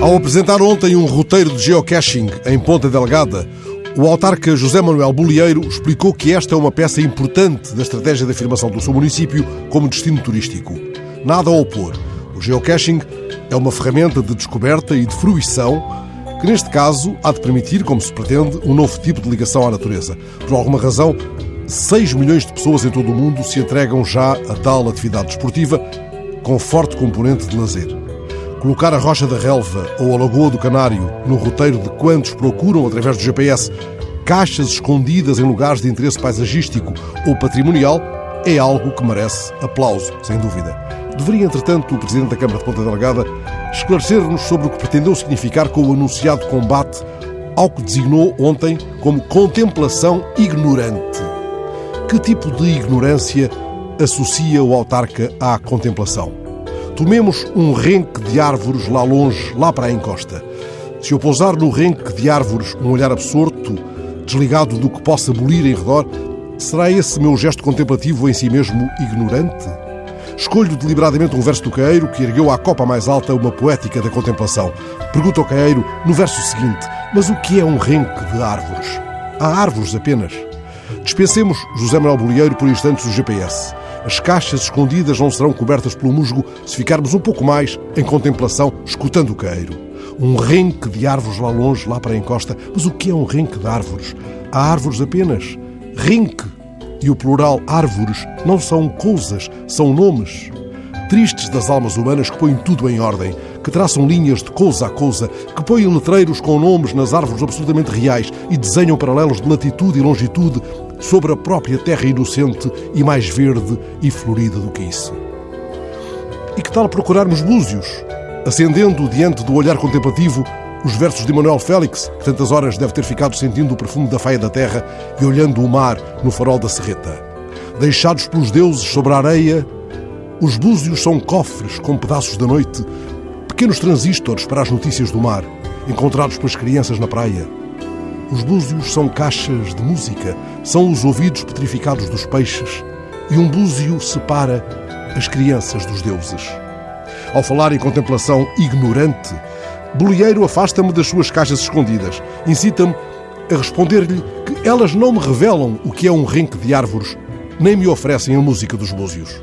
Ao apresentar ontem um roteiro de geocaching em Ponta Delgada, o autarca José Manuel Bolieiro explicou que esta é uma peça importante da estratégia de afirmação do seu município como destino turístico. Nada a opor. O geocaching é uma ferramenta de descoberta e de fruição que, neste caso, há de permitir, como se pretende, um novo tipo de ligação à natureza. Por alguma razão, 6 milhões de pessoas em todo o mundo se entregam já a tal atividade desportiva com forte componente de lazer. Colocar a Rocha da Relva ou a Lagoa do Canário no roteiro de quantos procuram, através do GPS, caixas escondidas em lugares de interesse paisagístico ou patrimonial é algo que merece aplauso, sem dúvida. Deveria, entretanto, o Presidente da Câmara de Ponta Delgada esclarecer-nos sobre o que pretendeu significar com o anunciado combate ao que designou ontem como contemplação ignorante. Que tipo de ignorância associa o autarca à contemplação? Tomemos um renque de árvores lá longe, lá para a encosta. Se eu pousar no renque de árvores um olhar absorto, desligado do que possa bolir em redor, será esse meu gesto contemplativo em si mesmo ignorante? Escolho deliberadamente um verso do Caeiro que ergueu à copa mais alta uma poética da contemplação. Pergunta ao Caeiro, no verso seguinte, mas o que é um renque de árvores? Há árvores apenas. Dispensemos José Manuel Bolieiro por instantes o GPS. As caixas escondidas não serão cobertas pelo musgo se ficarmos um pouco mais em contemplação, escutando o caeiro. Um renque de árvores lá longe, lá para a encosta. Mas o que é um renque de árvores? Há árvores apenas. Renque e o plural árvores não são coisas, são nomes. Tristes das almas humanas que põem tudo em ordem, que traçam linhas de coisa a coisa, que põem letreiros com nomes nas árvores absolutamente reais e desenham paralelos de latitude e longitude sobre a própria terra inocente e mais verde e florida do que isso. E que tal procurarmos búzios, acendendo diante do olhar contemplativo os versos de Manuel Félix, que tantas horas deve ter ficado sentindo o perfume da faia da terra e olhando o mar no farol da serreta. Deixados pelos deuses sobre a areia, os búzios são cofres com pedaços da noite, pequenos transistores para as notícias do mar, encontrados pelas crianças na praia. Os búzios são caixas de música, são os ouvidos petrificados dos peixes, e um búzio separa as crianças dos deuses. Ao falar em contemplação ignorante, Bolieiro afasta-me das suas caixas escondidas, incita-me a responder-lhe que elas não me revelam o que é um renque de árvores, nem me oferecem a música dos búzios.